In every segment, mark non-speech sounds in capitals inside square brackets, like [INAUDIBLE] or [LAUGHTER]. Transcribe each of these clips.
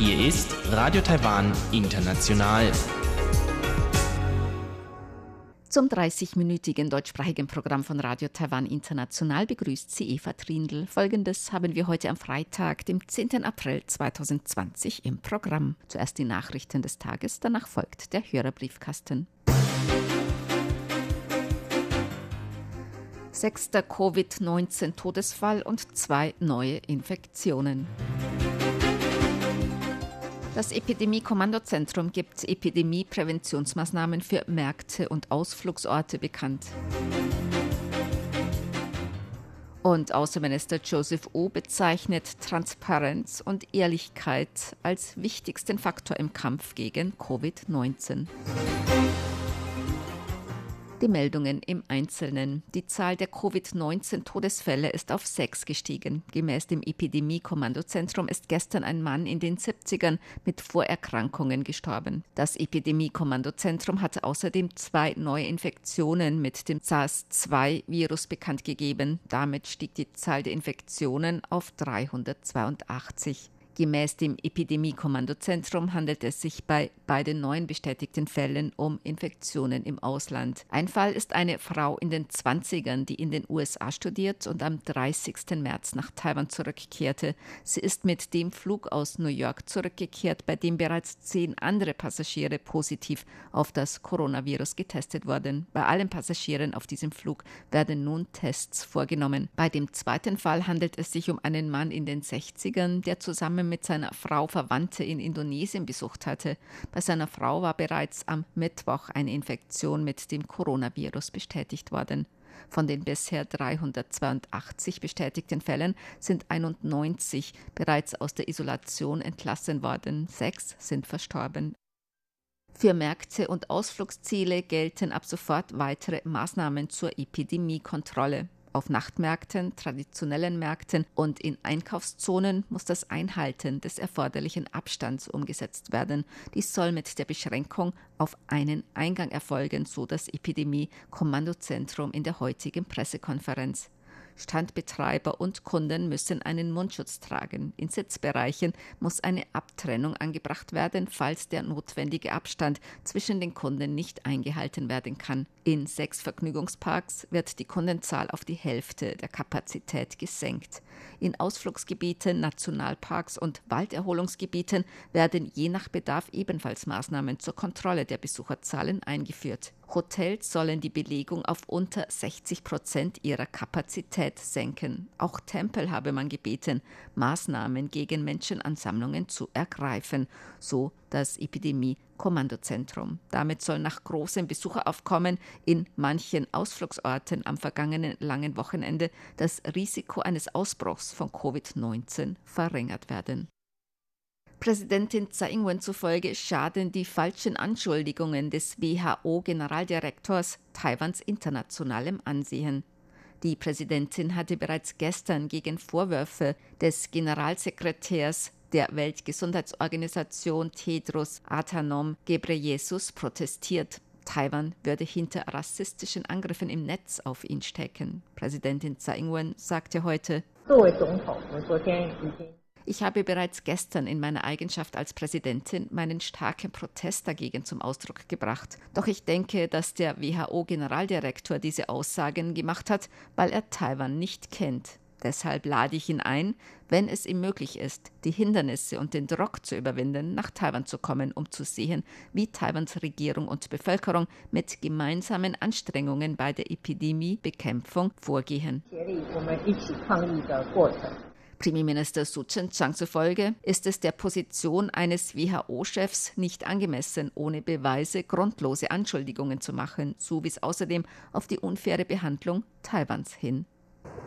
Hier ist Radio Taiwan International. Zum 30-minütigen deutschsprachigen Programm von Radio Taiwan International begrüßt sie Eva Trindl. Folgendes haben wir heute am Freitag, dem 10. April 2020 im Programm. Zuerst die Nachrichten des Tages, danach folgt der Hörerbriefkasten. Sechster Covid-19-Todesfall und zwei neue Infektionen. Das Epidemie-Kommandozentrum gibt Epidemie-Präventionsmaßnahmen für Märkte und Ausflugsorte bekannt. Und Außenminister Joseph O bezeichnet Transparenz und Ehrlichkeit als wichtigsten Faktor im Kampf gegen Covid-19. Die Meldungen im Einzelnen. Die Zahl der Covid-19-Todesfälle ist auf sechs gestiegen. Gemäß dem Epidemie-Kommandozentrum ist gestern ein Mann in den 70ern mit Vorerkrankungen gestorben. Das Epidemie-Kommandozentrum hat außerdem zwei neue Infektionen mit dem SARS-2-Virus bekannt gegeben. Damit stieg die Zahl der Infektionen auf 382. Gemäß dem Epidemie-Kommandozentrum handelt es sich bei beiden neuen bestätigten Fällen um Infektionen im Ausland. Ein Fall ist eine Frau in den 20ern, die in den USA studiert und am 30. März nach Taiwan zurückkehrte. Sie ist mit dem Flug aus New York zurückgekehrt, bei dem bereits zehn andere Passagiere positiv auf das Coronavirus getestet wurden. Bei allen Passagieren auf diesem Flug werden nun Tests vorgenommen. Bei dem zweiten Fall handelt es sich um einen Mann in den 60ern, der zusammen mit seiner Frau Verwandte in Indonesien besucht hatte. Bei seiner Frau war bereits am Mittwoch eine Infektion mit dem Coronavirus bestätigt worden. Von den bisher 382 bestätigten Fällen sind 91 bereits aus der Isolation entlassen worden, sechs sind verstorben. Für Märkte und Ausflugsziele gelten ab sofort weitere Maßnahmen zur Epidemiekontrolle. Auf Nachtmärkten, traditionellen Märkten und in Einkaufszonen muss das Einhalten des erforderlichen Abstands umgesetzt werden. Dies soll mit der Beschränkung auf einen Eingang erfolgen, so das Epidemie-Kommandozentrum in der heutigen Pressekonferenz. Standbetreiber und Kunden müssen einen Mundschutz tragen. In Sitzbereichen muss eine Abtrennung angebracht werden, falls der notwendige Abstand zwischen den Kunden nicht eingehalten werden kann. In sechs Vergnügungsparks wird die Kundenzahl auf die Hälfte der Kapazität gesenkt. In Ausflugsgebieten, Nationalparks und Walderholungsgebieten werden je nach Bedarf ebenfalls Maßnahmen zur Kontrolle der Besucherzahlen eingeführt. Hotels sollen die Belegung auf unter 60 Prozent ihrer Kapazität senken. Auch Tempel habe man gebeten, Maßnahmen gegen Menschenansammlungen zu ergreifen, so das Epidemie-Kommandozentrum. Damit soll nach großem Besucheraufkommen in manchen Ausflugsorten am vergangenen langen Wochenende das Risiko eines Ausbruchs von Covid-19 verringert werden. Präsidentin Tsai Ing-wen zufolge schaden die falschen Anschuldigungen des WHO-Generaldirektors Taiwans internationalem Ansehen. Die Präsidentin hatte bereits gestern gegen Vorwürfe des Generalsekretärs der Weltgesundheitsorganisation Tedros Adhanom Ghebreyesus protestiert. Taiwan würde hinter rassistischen Angriffen im Netz auf ihn stecken. Präsidentin Tsai Ing-wen sagte heute, ich habe bereits gestern in meiner Eigenschaft als Präsidentin meinen starken Protest dagegen zum Ausdruck gebracht. Doch ich denke, dass der WHO-Generaldirektor diese Aussagen gemacht hat, weil er Taiwan nicht kennt. Deshalb lade ich ihn ein, wenn es ihm möglich ist, die Hindernisse und den Druck zu überwinden, nach Taiwan zu kommen, um zu sehen, wie Taiwans Regierung und Bevölkerung mit gemeinsamen Anstrengungen bei der Epidemiebekämpfung vorgehen. Premierminister Su Chen-chang zufolge ist es der Position eines WHO-Chefs nicht angemessen, ohne Beweise grundlose Anschuldigungen zu machen. So wies außerdem auf die unfaire Behandlung Taiwans hin.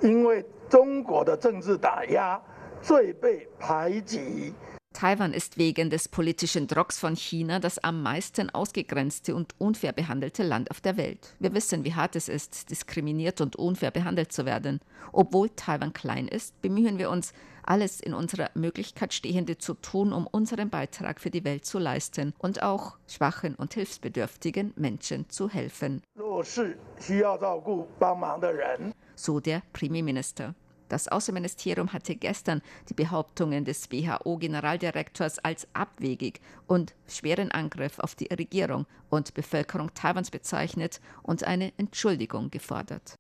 因为中国的政治打压最被排挤。 Taiwan ist wegen des politischen Drucks von China das am meisten ausgegrenzte und unfair behandelte Land auf der Welt. Wir wissen, wie hart es ist, diskriminiert und unfair behandelt zu werden. Obwohl Taiwan klein ist, bemühen wir uns, alles in unserer Möglichkeit Stehende zu tun, um unseren Beitrag für die Welt zu leisten und auch schwachen und hilfsbedürftigen Menschen zu helfen. So der Premierminister. Das Außenministerium hatte gestern die Behauptungen des WHO-Generaldirektors als abwegig und schweren Angriff auf die Regierung und Bevölkerung Taiwans bezeichnet und eine Entschuldigung gefordert.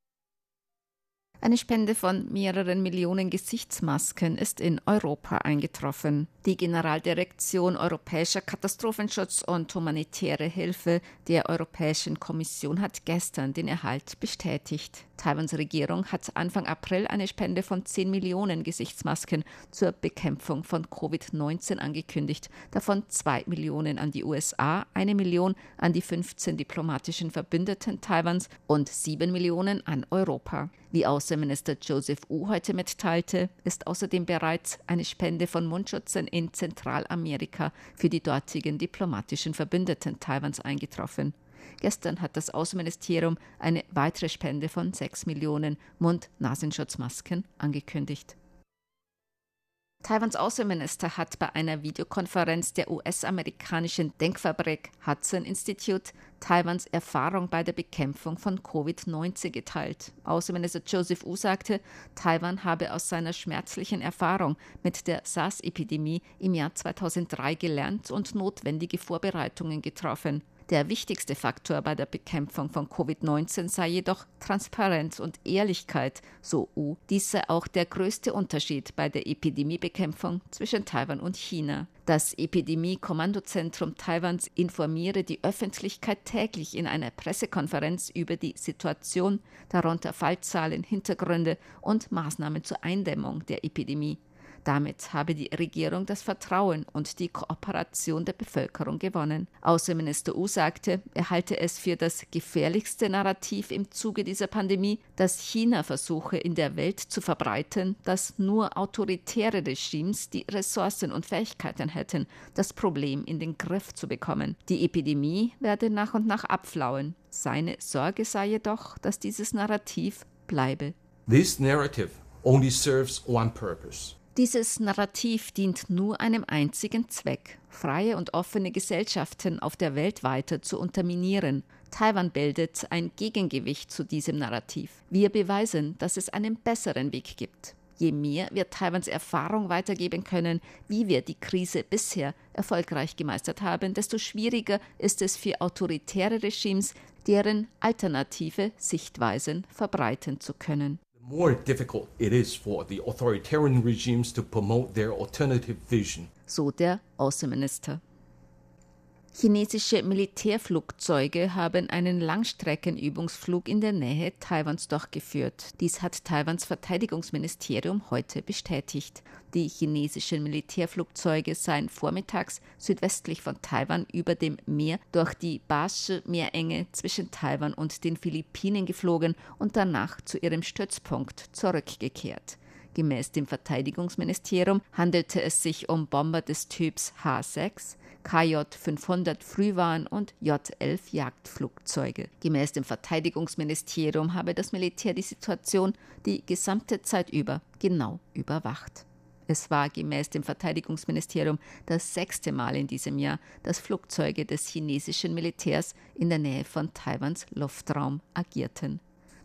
Eine Spende von mehreren Millionen Gesichtsmasken ist in Europa eingetroffen. Die Generaldirektion Europäischer Katastrophenschutz und humanitäre Hilfe der Europäischen Kommission hat gestern den Erhalt bestätigt. Taiwans Regierung hat Anfang April eine Spende von 10 Millionen Gesichtsmasken zur Bekämpfung von Covid-19 angekündigt, davon 2 Millionen an die USA, eine Million an die 15 diplomatischen Verbündeten Taiwans und 7 Millionen an Europa. Wie Außenminister Joseph Wu heute mitteilte, ist außerdem bereits eine Spende von Mundschutzen in Zentralamerika für die dortigen diplomatischen Verbündeten Taiwans eingetroffen. Gestern hat das Außenministerium eine weitere Spende von 6 Millionen Mund-Nasenschutzmasken angekündigt. Taiwans Außenminister hat bei einer Videokonferenz der US-amerikanischen Denkfabrik Hudson Institute Taiwans Erfahrung bei der Bekämpfung von Covid-19 geteilt. Außenminister Joseph Wu sagte, Taiwan habe aus seiner schmerzlichen Erfahrung mit der SARS-Epidemie im Jahr 2003 gelernt und notwendige Vorbereitungen getroffen. Der wichtigste Faktor bei der Bekämpfung von Covid-19 sei jedoch Transparenz und Ehrlichkeit, so U. Dies sei auch der größte Unterschied bei der Epidemiebekämpfung zwischen Taiwan und China. Das Epidemie-Kommandozentrum Taiwans informiere die Öffentlichkeit täglich in einer Pressekonferenz über die Situation, darunter Fallzahlen, Hintergründe und Maßnahmen zur Eindämmung der Epidemie. Damit habe die Regierung das Vertrauen und die Kooperation der Bevölkerung gewonnen. Außenminister U sagte, er halte es für das gefährlichste Narrativ im Zuge dieser Pandemie, dass China versuche in der Welt zu verbreiten, dass nur autoritäre Regimes die Ressourcen und Fähigkeiten hätten, das Problem in den Griff zu bekommen. Die Epidemie werde nach und nach abflauen. Seine Sorge sei jedoch, dass dieses Narrativ bleibe. This narrative only serves one purpose dieses Narrativ dient nur einem einzigen Zweck, freie und offene Gesellschaften auf der Welt weiter zu unterminieren. Taiwan bildet ein Gegengewicht zu diesem Narrativ. Wir beweisen, dass es einen besseren Weg gibt. Je mehr wir Taiwans Erfahrung weitergeben können, wie wir die Krise bisher erfolgreich gemeistert haben, desto schwieriger ist es für autoritäre Regimes, deren alternative Sichtweisen verbreiten zu können more difficult it is for the authoritarian regimes to promote their alternative vision. So der Außenminister. Chinesische Militärflugzeuge haben einen Langstreckenübungsflug in der Nähe Taiwans durchgeführt. Dies hat Taiwans Verteidigungsministerium heute bestätigt. Die chinesischen Militärflugzeuge seien vormittags südwestlich von Taiwan über dem Meer durch die Basche Meerenge zwischen Taiwan und den Philippinen geflogen und danach zu ihrem Stützpunkt zurückgekehrt. Gemäß dem Verteidigungsministerium handelte es sich um Bomber des Typs H6, KJ-500 Frühwarn- und J-11 Jagdflugzeuge. Gemäß dem Verteidigungsministerium habe das Militär die Situation die gesamte Zeit über genau überwacht. Es war gemäß dem Verteidigungsministerium das sechste Mal in diesem Jahr, dass Flugzeuge des chinesischen Militärs in der Nähe von Taiwans Luftraum agierten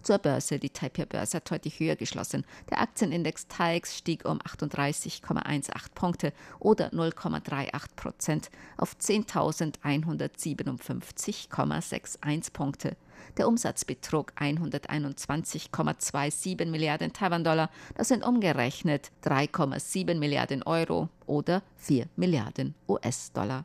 zur Börse. Die Taipei-Börse hat heute höher geschlossen. Der Aktienindex TAIX stieg um 38,18 Punkte oder 0,38 Prozent auf 10.157,61 Punkte. Der Umsatz betrug 121,27 Milliarden Taiwan-Dollar. Das sind umgerechnet 3,7 Milliarden Euro oder 4 Milliarden US-Dollar.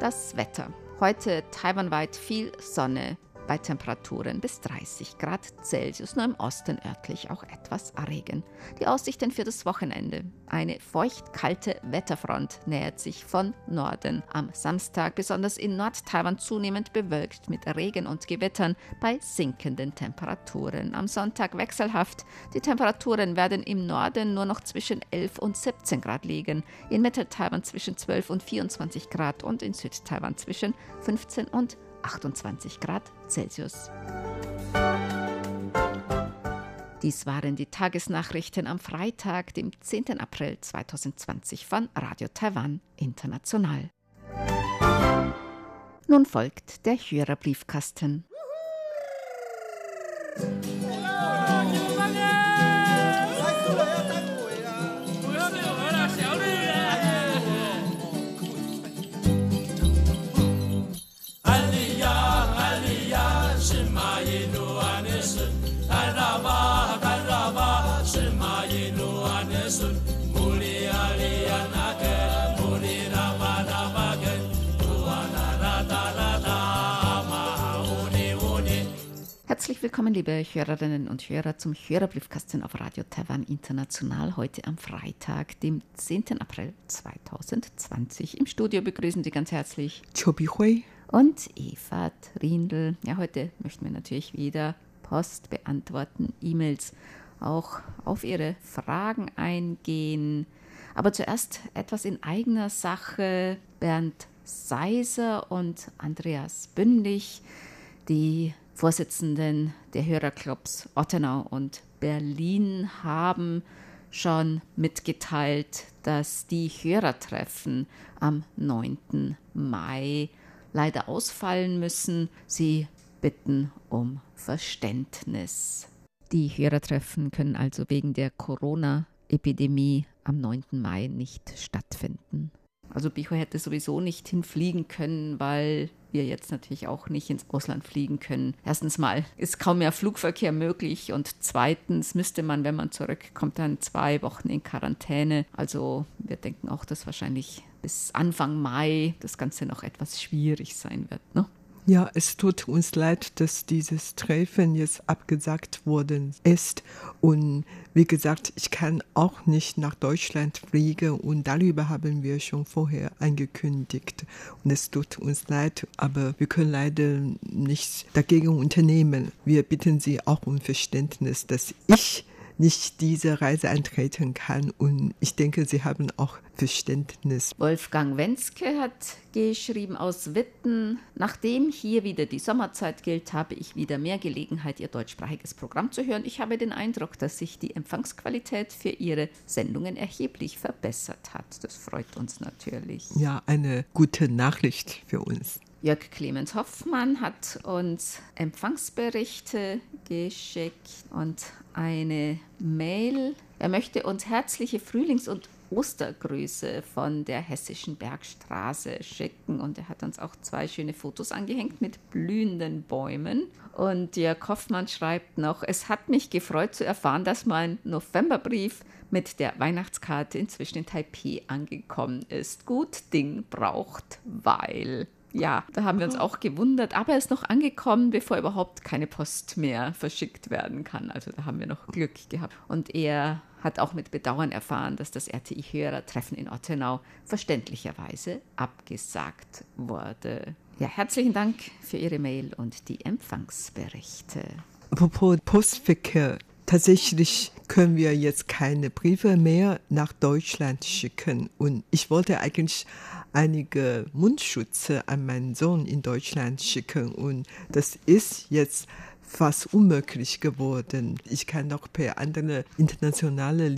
Das Wetter. Heute taiwanweit viel Sonne. Bei Temperaturen bis 30 Grad Celsius, nur im Osten örtlich auch etwas Regen. Die Aussichten für das Wochenende. Eine feucht-kalte Wetterfront nähert sich von Norden. Am Samstag besonders in Nord-Taiwan zunehmend bewölkt mit Regen und Gewittern bei sinkenden Temperaturen. Am Sonntag wechselhaft. Die Temperaturen werden im Norden nur noch zwischen 11 und 17 Grad liegen, in Mittel-Taiwan zwischen 12 und 24 Grad und in Süd-Taiwan zwischen 15 und 28 Grad Celsius. Dies waren die Tagesnachrichten am Freitag, dem 10. April 2020 von Radio Taiwan International. Nun folgt der Hörerbriefkasten. Herzlich willkommen, liebe Hörerinnen und Hörer, zum Hörerbriefkasten auf Radio Taiwan International. Heute am Freitag, dem 10. April 2020. Im Studio begrüßen Sie ganz herzlich Chobi Hui und Eva Trindl. Ja, heute möchten wir natürlich wieder Post beantworten, E-Mails auch auf Ihre Fragen eingehen. Aber zuerst etwas in eigener Sache. Bernd Seiser und Andreas Bündig, die Vorsitzenden der Hörerclubs Ottenau und Berlin haben schon mitgeteilt, dass die Hörertreffen am 9. Mai leider ausfallen müssen. Sie bitten um Verständnis. Die Hörertreffen können also wegen der Corona-Epidemie am 9. Mai nicht stattfinden. Also Bicho hätte sowieso nicht hinfliegen können, weil wir jetzt natürlich auch nicht ins Ausland fliegen können. Erstens mal ist kaum mehr Flugverkehr möglich und zweitens müsste man, wenn man zurückkommt, dann zwei Wochen in Quarantäne. Also wir denken auch, dass wahrscheinlich bis Anfang Mai das Ganze noch etwas schwierig sein wird. Ne? Ja, es tut uns leid, dass dieses Treffen jetzt abgesagt worden ist. Und wie gesagt, ich kann auch nicht nach Deutschland fliegen und darüber haben wir schon vorher angekündigt. Und es tut uns leid, aber wir können leider nichts dagegen unternehmen. Wir bitten Sie auch um Verständnis, dass ich nicht diese Reise antreten kann. Und ich denke, Sie haben auch Verständnis. Wolfgang Wenske hat geschrieben aus Witten, nachdem hier wieder die Sommerzeit gilt, habe ich wieder mehr Gelegenheit, Ihr deutschsprachiges Programm zu hören. Ich habe den Eindruck, dass sich die Empfangsqualität für Ihre Sendungen erheblich verbessert hat. Das freut uns natürlich. Ja, eine gute Nachricht für uns. Jörg Clemens Hoffmann hat uns Empfangsberichte geschickt und eine Mail. Er möchte uns herzliche Frühlings- und Ostergrüße von der Hessischen Bergstraße schicken. Und er hat uns auch zwei schöne Fotos angehängt mit blühenden Bäumen. Und Jörg Hoffmann schreibt noch, es hat mich gefreut zu erfahren, dass mein Novemberbrief mit der Weihnachtskarte inzwischen in Taipei angekommen ist. Gut Ding braucht, weil ja, da haben wir uns auch gewundert, aber er ist noch angekommen, bevor überhaupt keine Post mehr verschickt werden kann. Also da haben wir noch Glück gehabt. Und er hat auch mit Bedauern erfahren, dass das RTI-Hörertreffen in Ottenau verständlicherweise abgesagt wurde. Ja, herzlichen Dank für Ihre Mail und die Empfangsberichte. Apropos Postverkehr. Tatsächlich können wir jetzt keine Briefe mehr nach Deutschland schicken. Und ich wollte eigentlich einige Mundschutze an meinen Sohn in Deutschland schicken. Und das ist jetzt fast unmöglich geworden. Ich kann noch per andere internationale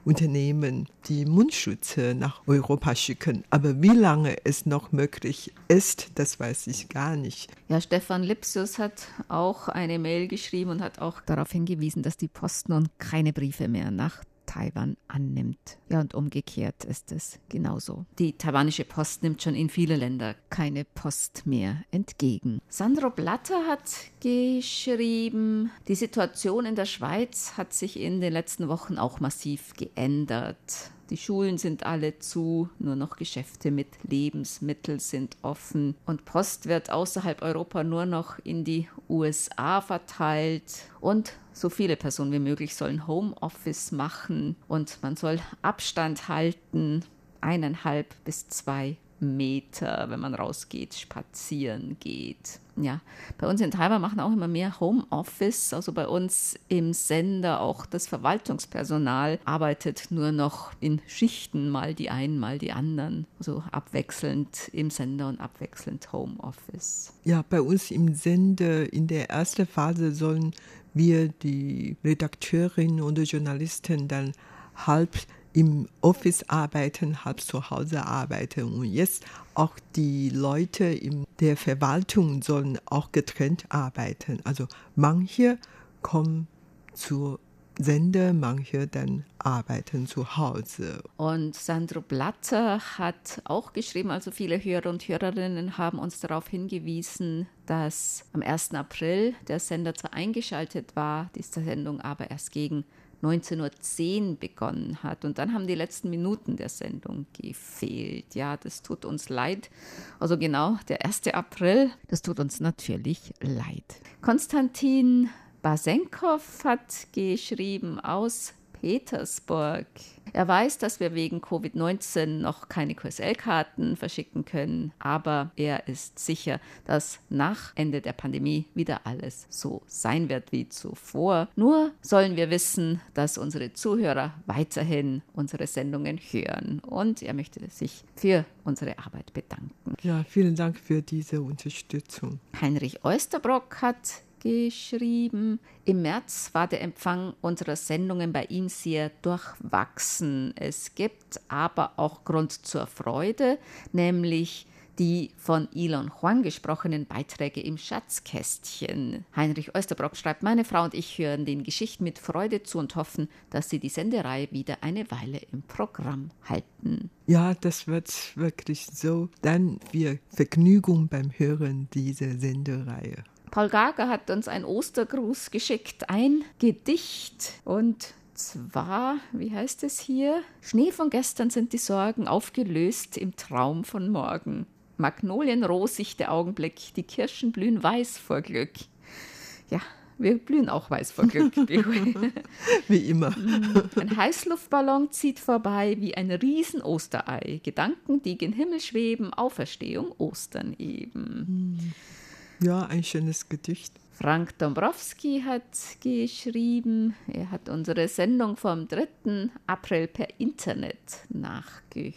Lieferunternehmen die Mundschutze nach Europa schicken. Aber wie lange es noch möglich ist, das weiß ich gar nicht. Ja, Stefan Lipsius hat auch eine Mail geschrieben und hat auch darauf hingewiesen, dass die Post nun keine Briefe mehr nach Taiwan annimmt. Ja, und umgekehrt ist es genauso. Die taiwanische Post nimmt schon in viele Länder keine Post mehr entgegen. Sandro Blatter hat geschrieben, die Situation in der Schweiz hat sich in den letzten Wochen auch massiv geändert. Die Schulen sind alle zu, nur noch Geschäfte mit Lebensmitteln sind offen. Und Post wird außerhalb Europa nur noch in die USA verteilt. Und so viele Personen wie möglich sollen Homeoffice machen. Und man soll Abstand halten, eineinhalb bis zwei Meter, wenn man rausgeht, spazieren geht. Ja, bei uns in Taiwan machen auch immer mehr Homeoffice. Also bei uns im Sender auch das Verwaltungspersonal arbeitet nur noch in Schichten, mal die einen, mal die anderen. Also abwechselnd im Sender und abwechselnd Homeoffice. Ja, bei uns im Sender in der ersten Phase sollen wir die Redakteurinnen und Journalisten dann halb im Office arbeiten, halb zu Hause arbeiten. Und jetzt auch die Leute in der Verwaltung sollen auch getrennt arbeiten. Also manche kommen zur Sender, manche dann arbeiten zu Hause. Und Sandro Blatter hat auch geschrieben, also viele Hörer und Hörerinnen haben uns darauf hingewiesen, dass am 1. April der Sender zwar eingeschaltet war, diese Sendung aber erst gegen 19.10 Uhr begonnen hat. Und dann haben die letzten Minuten der Sendung gefehlt. Ja, das tut uns leid. Also genau, der 1. April, das tut uns natürlich leid. Konstantin Basenkov hat geschrieben aus Petersburg. Er weiß, dass wir wegen Covid-19 noch keine QSL-Karten verschicken können, aber er ist sicher, dass nach Ende der Pandemie wieder alles so sein wird wie zuvor. Nur sollen wir wissen, dass unsere Zuhörer weiterhin unsere Sendungen hören und er möchte sich für unsere Arbeit bedanken. Ja, vielen Dank für diese Unterstützung. Heinrich Oesterbrock hat geschrieben. Im März war der Empfang unserer Sendungen bei ihm sehr durchwachsen. Es gibt aber auch Grund zur Freude, nämlich die von Elon Huang gesprochenen Beiträge im Schatzkästchen. Heinrich Oesterbrock schreibt, meine Frau und ich hören den Geschichten mit Freude zu und hoffen, dass sie die Sendereihe wieder eine Weile im Programm halten. Ja, das wird wirklich so. Dann wir Vergnügung beim Hören dieser Sendereihe. Paul Gager hat uns einen Ostergruß geschickt, ein Gedicht und zwar, wie heißt es hier? Schnee von gestern sind die Sorgen aufgelöst im Traum von morgen. Magnolien rosig der Augenblick, die Kirschen blühen weiß vor Glück. Ja, wir blühen auch weiß vor Glück. [LAUGHS] wie immer. Ein Heißluftballon zieht vorbei wie ein Riesen-Osterei. Gedanken, die gen Himmel schweben, Auferstehung, Ostern eben. Hm. Ja, ein schönes Gedicht. Frank Dombrowski hat geschrieben, er hat unsere Sendung vom 3. April per Internet nachgehört.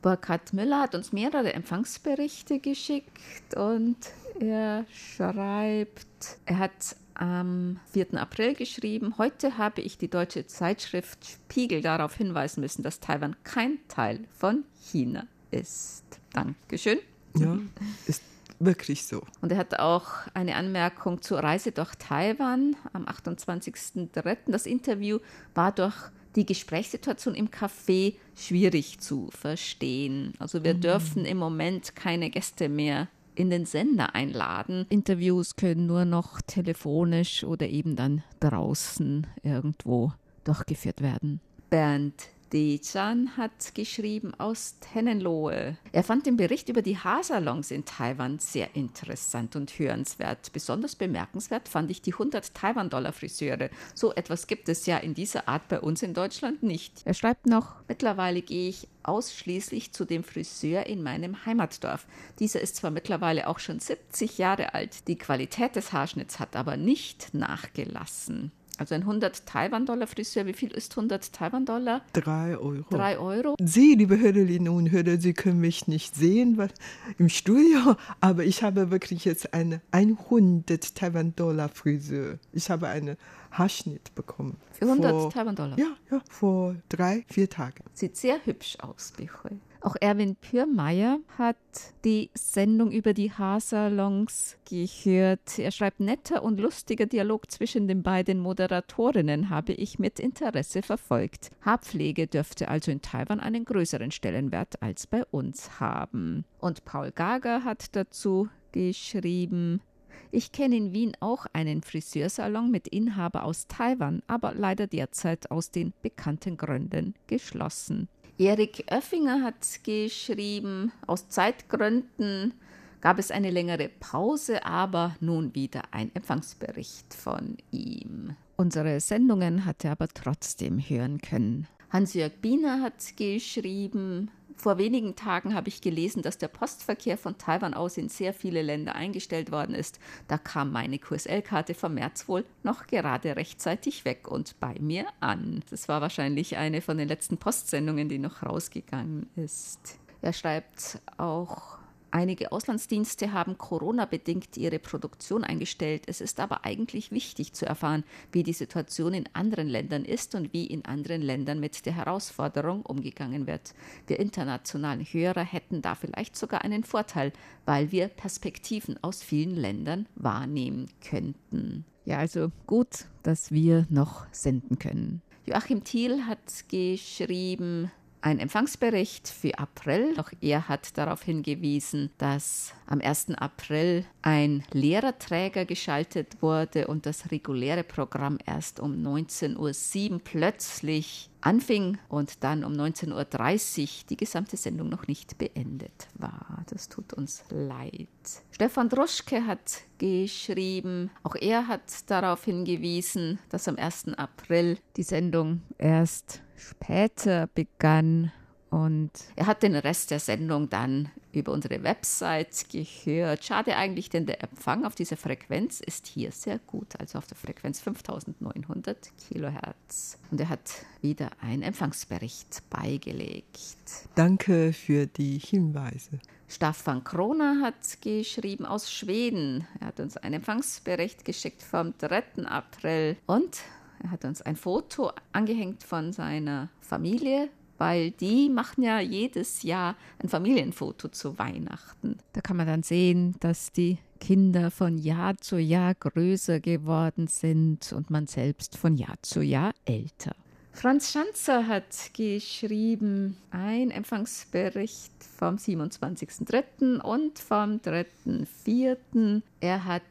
Burkhard Müller hat uns mehrere Empfangsberichte geschickt und er schreibt, er hat am 4. April geschrieben, heute habe ich die deutsche Zeitschrift Spiegel darauf hinweisen müssen, dass Taiwan kein Teil von China ist. Dankeschön. Ja, ist wirklich so. Und er hat auch eine Anmerkung zur Reise durch Taiwan am 28.03. Das Interview war durch die Gesprächssituation im Café schwierig zu verstehen. Also wir mhm. dürfen im Moment keine Gäste mehr in den Sender einladen. Interviews können nur noch telefonisch oder eben dann draußen irgendwo durchgeführt werden. Bernd Dejan hat geschrieben aus Tennenlohe. Er fand den Bericht über die Haarsalons in Taiwan sehr interessant und hörenswert. Besonders bemerkenswert fand ich die 100 Taiwan-Dollar-Friseure. So etwas gibt es ja in dieser Art bei uns in Deutschland nicht. Er schreibt noch, mittlerweile gehe ich ausschließlich zu dem Friseur in meinem Heimatdorf. Dieser ist zwar mittlerweile auch schon 70 Jahre alt, die Qualität des Haarschnitts hat aber nicht nachgelassen. Also ein 100 Taiwan-Dollar Friseur, wie viel ist 100 Taiwan-Dollar? Drei Euro. Drei Euro. Sie, liebe Hörerinnen und Hörer, Sie können mich nicht sehen was, im Studio, aber ich habe wirklich jetzt eine 100 Taiwan-Dollar Friseur. Ich habe einen Haarschnitt bekommen. Für 100 Taiwan-Dollar? Ja, ja, vor drei, vier Tagen. Sieht sehr hübsch aus, Bichoy. Auch Erwin Pürmeier hat die Sendung über die Haarsalons gehört. Er schreibt, netter und lustiger Dialog zwischen den beiden Moderatorinnen habe ich mit Interesse verfolgt. Haarpflege dürfte also in Taiwan einen größeren Stellenwert als bei uns haben. Und Paul Gager hat dazu geschrieben, Ich kenne in Wien auch einen Friseursalon mit Inhaber aus Taiwan, aber leider derzeit aus den bekannten Gründen geschlossen. Erik Oeffinger hat geschrieben, aus Zeitgründen gab es eine längere Pause, aber nun wieder ein Empfangsbericht von ihm. Unsere Sendungen hat er aber trotzdem hören können. Hans-Jörg Biener hat geschrieben, vor wenigen Tagen habe ich gelesen, dass der Postverkehr von Taiwan aus in sehr viele Länder eingestellt worden ist. Da kam meine QSL-Karte vom März wohl noch gerade rechtzeitig weg und bei mir an. Das war wahrscheinlich eine von den letzten Postsendungen, die noch rausgegangen ist. Er schreibt auch Einige Auslandsdienste haben Corona-bedingt ihre Produktion eingestellt. Es ist aber eigentlich wichtig zu erfahren, wie die Situation in anderen Ländern ist und wie in anderen Ländern mit der Herausforderung umgegangen wird. Wir internationalen Hörer hätten da vielleicht sogar einen Vorteil, weil wir Perspektiven aus vielen Ländern wahrnehmen könnten. Ja, also gut, dass wir noch senden können. Joachim Thiel hat geschrieben, ein Empfangsbericht für April. Auch er hat darauf hingewiesen, dass am 1. April ein Lehrerträger geschaltet wurde und das reguläre Programm erst um 19.07 Uhr plötzlich anfing und dann um 19.30 Uhr die gesamte Sendung noch nicht beendet war. Das tut uns leid. Stefan Droschke hat geschrieben, auch er hat darauf hingewiesen, dass am 1. April die Sendung erst später begann und er hat den Rest der Sendung dann über unsere Website gehört. Schade eigentlich, denn der Empfang auf dieser Frequenz ist hier sehr gut, also auf der Frequenz 5900 Kilohertz. Und er hat wieder einen Empfangsbericht beigelegt. Danke für die Hinweise. Staffan Kroner hat geschrieben aus Schweden. Er hat uns einen Empfangsbericht geschickt vom 3. April und er hat uns ein Foto angehängt von seiner Familie, weil die machen ja jedes Jahr ein Familienfoto zu Weihnachten. Da kann man dann sehen, dass die Kinder von Jahr zu Jahr größer geworden sind und man selbst von Jahr zu Jahr älter. Franz Schanzer hat geschrieben ein Empfangsbericht vom 27.03. und vom 3.04. Er hat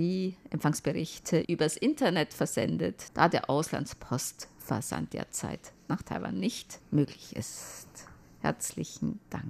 die Empfangsberichte übers Internet versendet, da der Auslandspostversand derzeit nach Taiwan nicht möglich ist. Herzlichen Dank.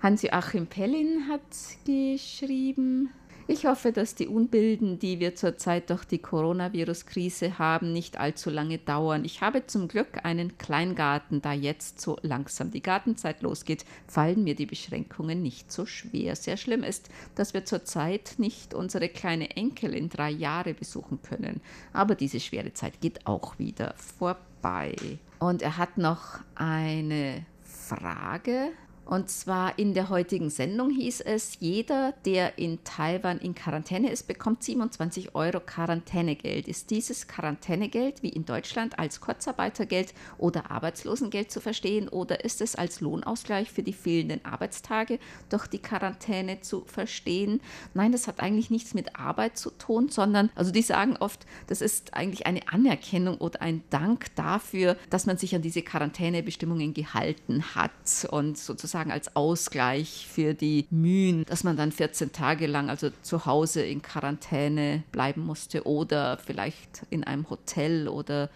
Hans-Joachim Pellin hat geschrieben, ich hoffe, dass die Unbilden, die wir zurzeit durch die Coronavirus-Krise haben, nicht allzu lange dauern. Ich habe zum Glück einen Kleingarten, da jetzt so langsam die Gartenzeit losgeht, fallen mir die Beschränkungen nicht so schwer. Sehr schlimm ist, dass wir zurzeit nicht unsere kleine Enkelin drei Jahre besuchen können. Aber diese schwere Zeit geht auch wieder vorbei. Und er hat noch eine Frage und zwar in der heutigen Sendung hieß es, jeder, der in Taiwan in Quarantäne ist, bekommt 27 Euro Quarantänegeld. Ist dieses Quarantänegeld wie in Deutschland als Kurzarbeitergeld oder Arbeitslosengeld zu verstehen oder ist es als Lohnausgleich für die fehlenden Arbeitstage durch die Quarantäne zu verstehen? Nein, das hat eigentlich nichts mit Arbeit zu tun, sondern, also die sagen oft, das ist eigentlich eine Anerkennung oder ein Dank dafür, dass man sich an diese Quarantänebestimmungen gehalten hat und sozusagen sozusagen als Ausgleich für die Mühen, dass man dann 14 Tage lang also zu Hause in Quarantäne bleiben musste oder vielleicht in einem Hotel oder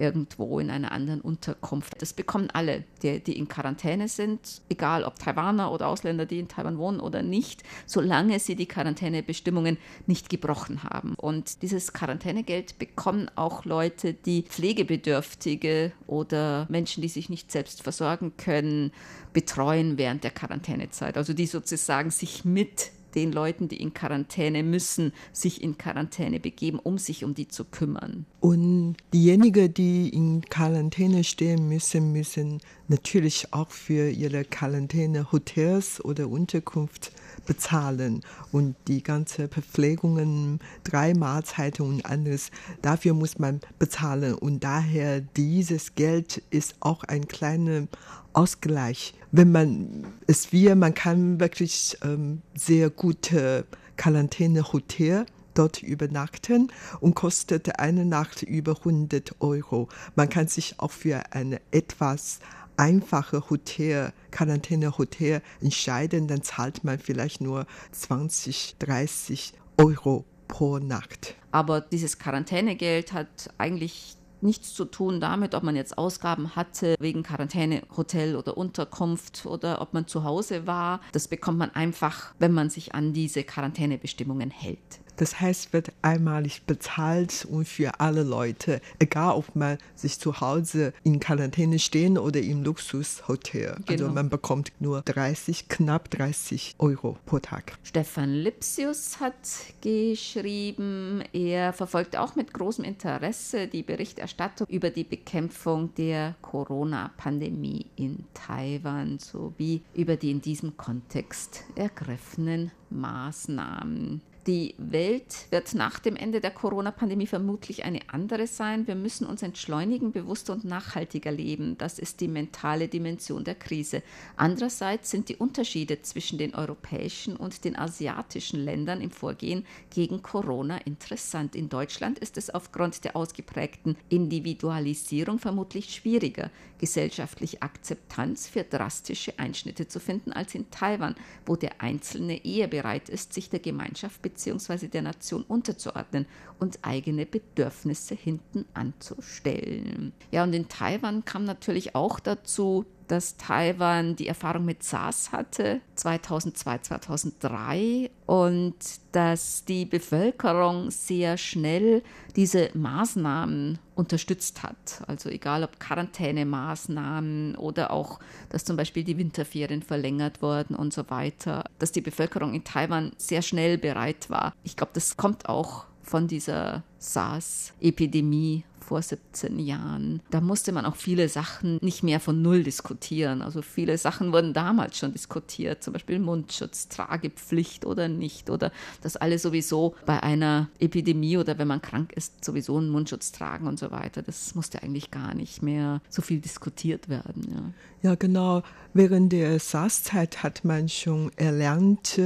irgendwo in einer anderen Unterkunft. Das bekommen alle, die, die in Quarantäne sind, egal ob Taiwaner oder Ausländer, die in Taiwan wohnen oder nicht, solange sie die Quarantänebestimmungen nicht gebrochen haben. Und dieses Quarantänegeld bekommen auch Leute, die Pflegebedürftige oder Menschen, die sich nicht selbst versorgen können, betreuen während der Quarantänezeit. Also die sozusagen sich mit den Leuten, die in Quarantäne müssen, sich in Quarantäne begeben, um sich um die zu kümmern. Und diejenigen, die in Quarantäne stehen müssen, müssen natürlich auch für ihre Quarantäne Hotels oder Unterkunft bezahlen und die ganze Verpflegungen, drei Mahlzeiten und alles, dafür muss man bezahlen und daher dieses Geld ist auch ein kleiner Ausgleich. Wenn man es wir, man kann wirklich ähm, sehr gute Quarantäne-Hotel dort übernachten und kostet eine Nacht über 100 Euro. Man kann sich auch für eine etwas einfache Hotel, Quarantäne-Hotel entscheiden, dann zahlt man vielleicht nur 20, 30 Euro pro Nacht. Aber dieses Quarantänegeld hat eigentlich nichts zu tun damit, ob man jetzt Ausgaben hatte wegen Quarantäne, Hotel oder Unterkunft oder ob man zu Hause war. Das bekommt man einfach, wenn man sich an diese Quarantänebestimmungen hält. Das heißt, wird einmalig bezahlt und für alle Leute, egal ob man sich zu Hause in Quarantäne stehen oder im Luxushotel. Also genau. Also man bekommt nur 30, knapp 30 Euro pro Tag. Stefan Lipsius hat geschrieben, er verfolgt auch mit großem Interesse die Berichterstattung über die Bekämpfung der Corona-Pandemie in Taiwan sowie über die in diesem Kontext ergriffenen Maßnahmen. Die Welt wird nach dem Ende der Corona-Pandemie vermutlich eine andere sein. Wir müssen uns entschleunigen, bewusster und nachhaltiger leben. Das ist die mentale Dimension der Krise. Andererseits sind die Unterschiede zwischen den europäischen und den asiatischen Ländern im Vorgehen gegen Corona interessant. In Deutschland ist es aufgrund der ausgeprägten Individualisierung vermutlich schwieriger, gesellschaftliche Akzeptanz für drastische Einschnitte zu finden als in Taiwan, wo der Einzelne eher bereit ist, sich der Gemeinschaft bzw. der Nation unterzuordnen und eigene Bedürfnisse hinten anzustellen. Ja, und in Taiwan kam natürlich auch dazu, dass Taiwan die Erfahrung mit SARS hatte, 2002, 2003, und dass die Bevölkerung sehr schnell diese Maßnahmen unterstützt hat. Also egal ob Quarantänemaßnahmen oder auch, dass zum Beispiel die Winterferien verlängert wurden und so weiter, dass die Bevölkerung in Taiwan sehr schnell bereit war. Ich glaube, das kommt auch von dieser SARS-Epidemie vor 17 Jahren. Da musste man auch viele Sachen nicht mehr von Null diskutieren. Also viele Sachen wurden damals schon diskutiert, zum Beispiel Mundschutz, Tragepflicht oder nicht. Oder dass alle sowieso bei einer Epidemie oder wenn man krank ist, sowieso einen Mundschutz tragen und so weiter. Das musste eigentlich gar nicht mehr so viel diskutiert werden. Ja, ja genau. Während der SARS-Zeit hat man schon erlernt,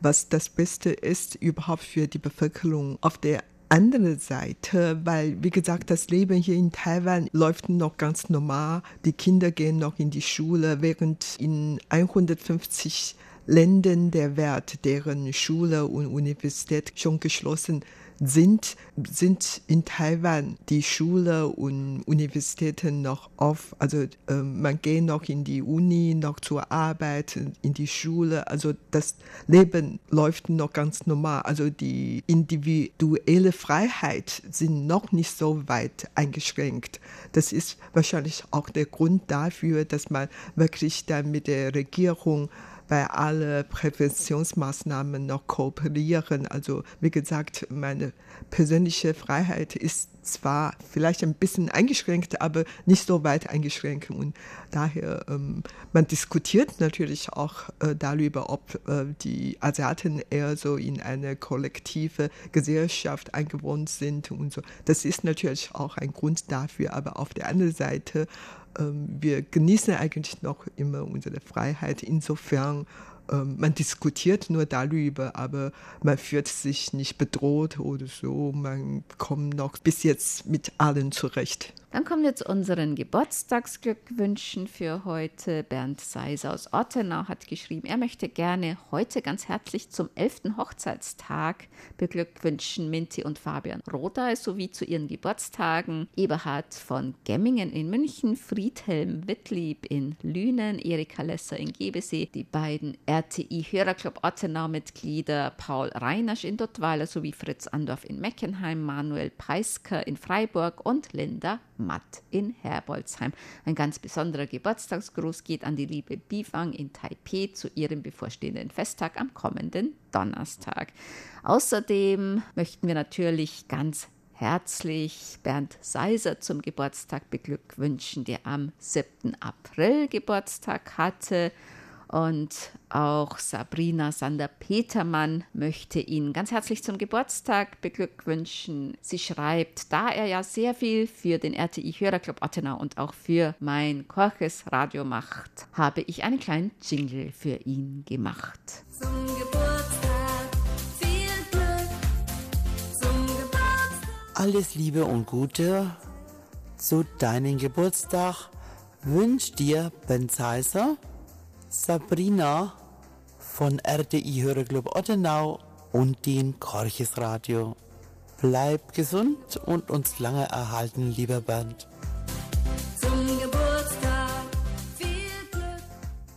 was das Beste ist überhaupt für die Bevölkerung auf der andere Seite, weil, wie gesagt, das Leben hier in Taiwan läuft noch ganz normal. Die Kinder gehen noch in die Schule, während in 150 Ländern der Welt, deren Schule und Universität schon geschlossen sind, sind in Taiwan die Schule und Universitäten noch auf. Also äh, man geht noch in die Uni, noch zur Arbeit, in die Schule. Also das Leben läuft noch ganz normal. Also die individuelle Freiheit sind noch nicht so weit eingeschränkt. Das ist wahrscheinlich auch der Grund dafür, dass man wirklich dann mit der Regierung bei allen Präventionsmaßnahmen noch kooperieren. Also wie gesagt, meine persönliche Freiheit ist zwar vielleicht ein bisschen eingeschränkt, aber nicht so weit eingeschränkt. Und daher, ähm, man diskutiert natürlich auch äh, darüber, ob äh, die Asiaten eher so in eine kollektive Gesellschaft eingewohnt sind und so. Das ist natürlich auch ein Grund dafür. Aber auf der anderen Seite wir genießen eigentlich noch immer unsere Freiheit. Insofern, ähm, man diskutiert nur darüber, aber man fühlt sich nicht bedroht oder so. Man kommt noch bis jetzt mit allen zurecht. Dann kommen wir zu unseren Geburtstagsglückwünschen für heute. Bernd Seiser aus Ottenau hat geschrieben, er möchte gerne heute ganz herzlich zum 11. Hochzeitstag beglückwünschen Minti und Fabian Roda sowie zu ihren Geburtstagen Eberhard von Gemmingen in München, Friedhelm Wittlieb in Lünen, Erika Lesser in Gebesee, die beiden RTI Hörerclub Ottenau Mitglieder Paul Reinasch in Duttweiler sowie Fritz Andorf in Meckenheim, Manuel Peisker in Freiburg und Linda Matt in Herbolzheim. Ein ganz besonderer Geburtstagsgruß geht an die liebe Bifang in Taipei zu ihrem bevorstehenden Festtag am kommenden Donnerstag. Außerdem möchten wir natürlich ganz herzlich Bernd Seiser zum Geburtstag beglückwünschen, der am 7. April Geburtstag hatte. Und auch Sabrina Sander-Petermann möchte ihn ganz herzlich zum Geburtstag beglückwünschen. Sie schreibt, da er ja sehr viel für den RTI Hörerclub Ottenau und auch für mein Korches Radio macht, habe ich einen kleinen Jingle für ihn gemacht. Zum Geburtstag viel Glück. Zum Geburtstag. Alles Liebe und Gute zu deinem Geburtstag wünscht dir Ben Zeiser Sabrina von RTI Hörerclub Ottenau und den Korches Radio. Bleib gesund und uns lange erhalten, lieber Bernd. Zum Geburtstag viel Glück.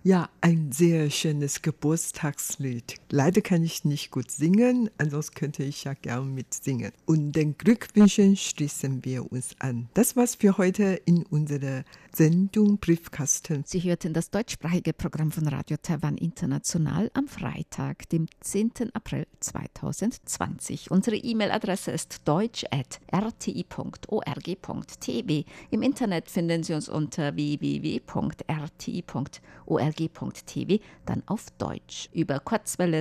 Ja, ein sehr schönes Geburtstagslied. Leider kann ich nicht gut singen, ansonsten könnte ich ja gern mitsingen. Und den Glückwünschen schließen wir uns an. Das war's für heute in unserer Sendung Briefkasten. Sie hörten das deutschsprachige Programm von Radio Taiwan International am Freitag, dem 10. April 2020. Unsere E-Mail-Adresse ist deutsch.rti.org.tv. Im Internet finden Sie uns unter www.rti.org.tv, dann auf Deutsch. Über Kurzwelle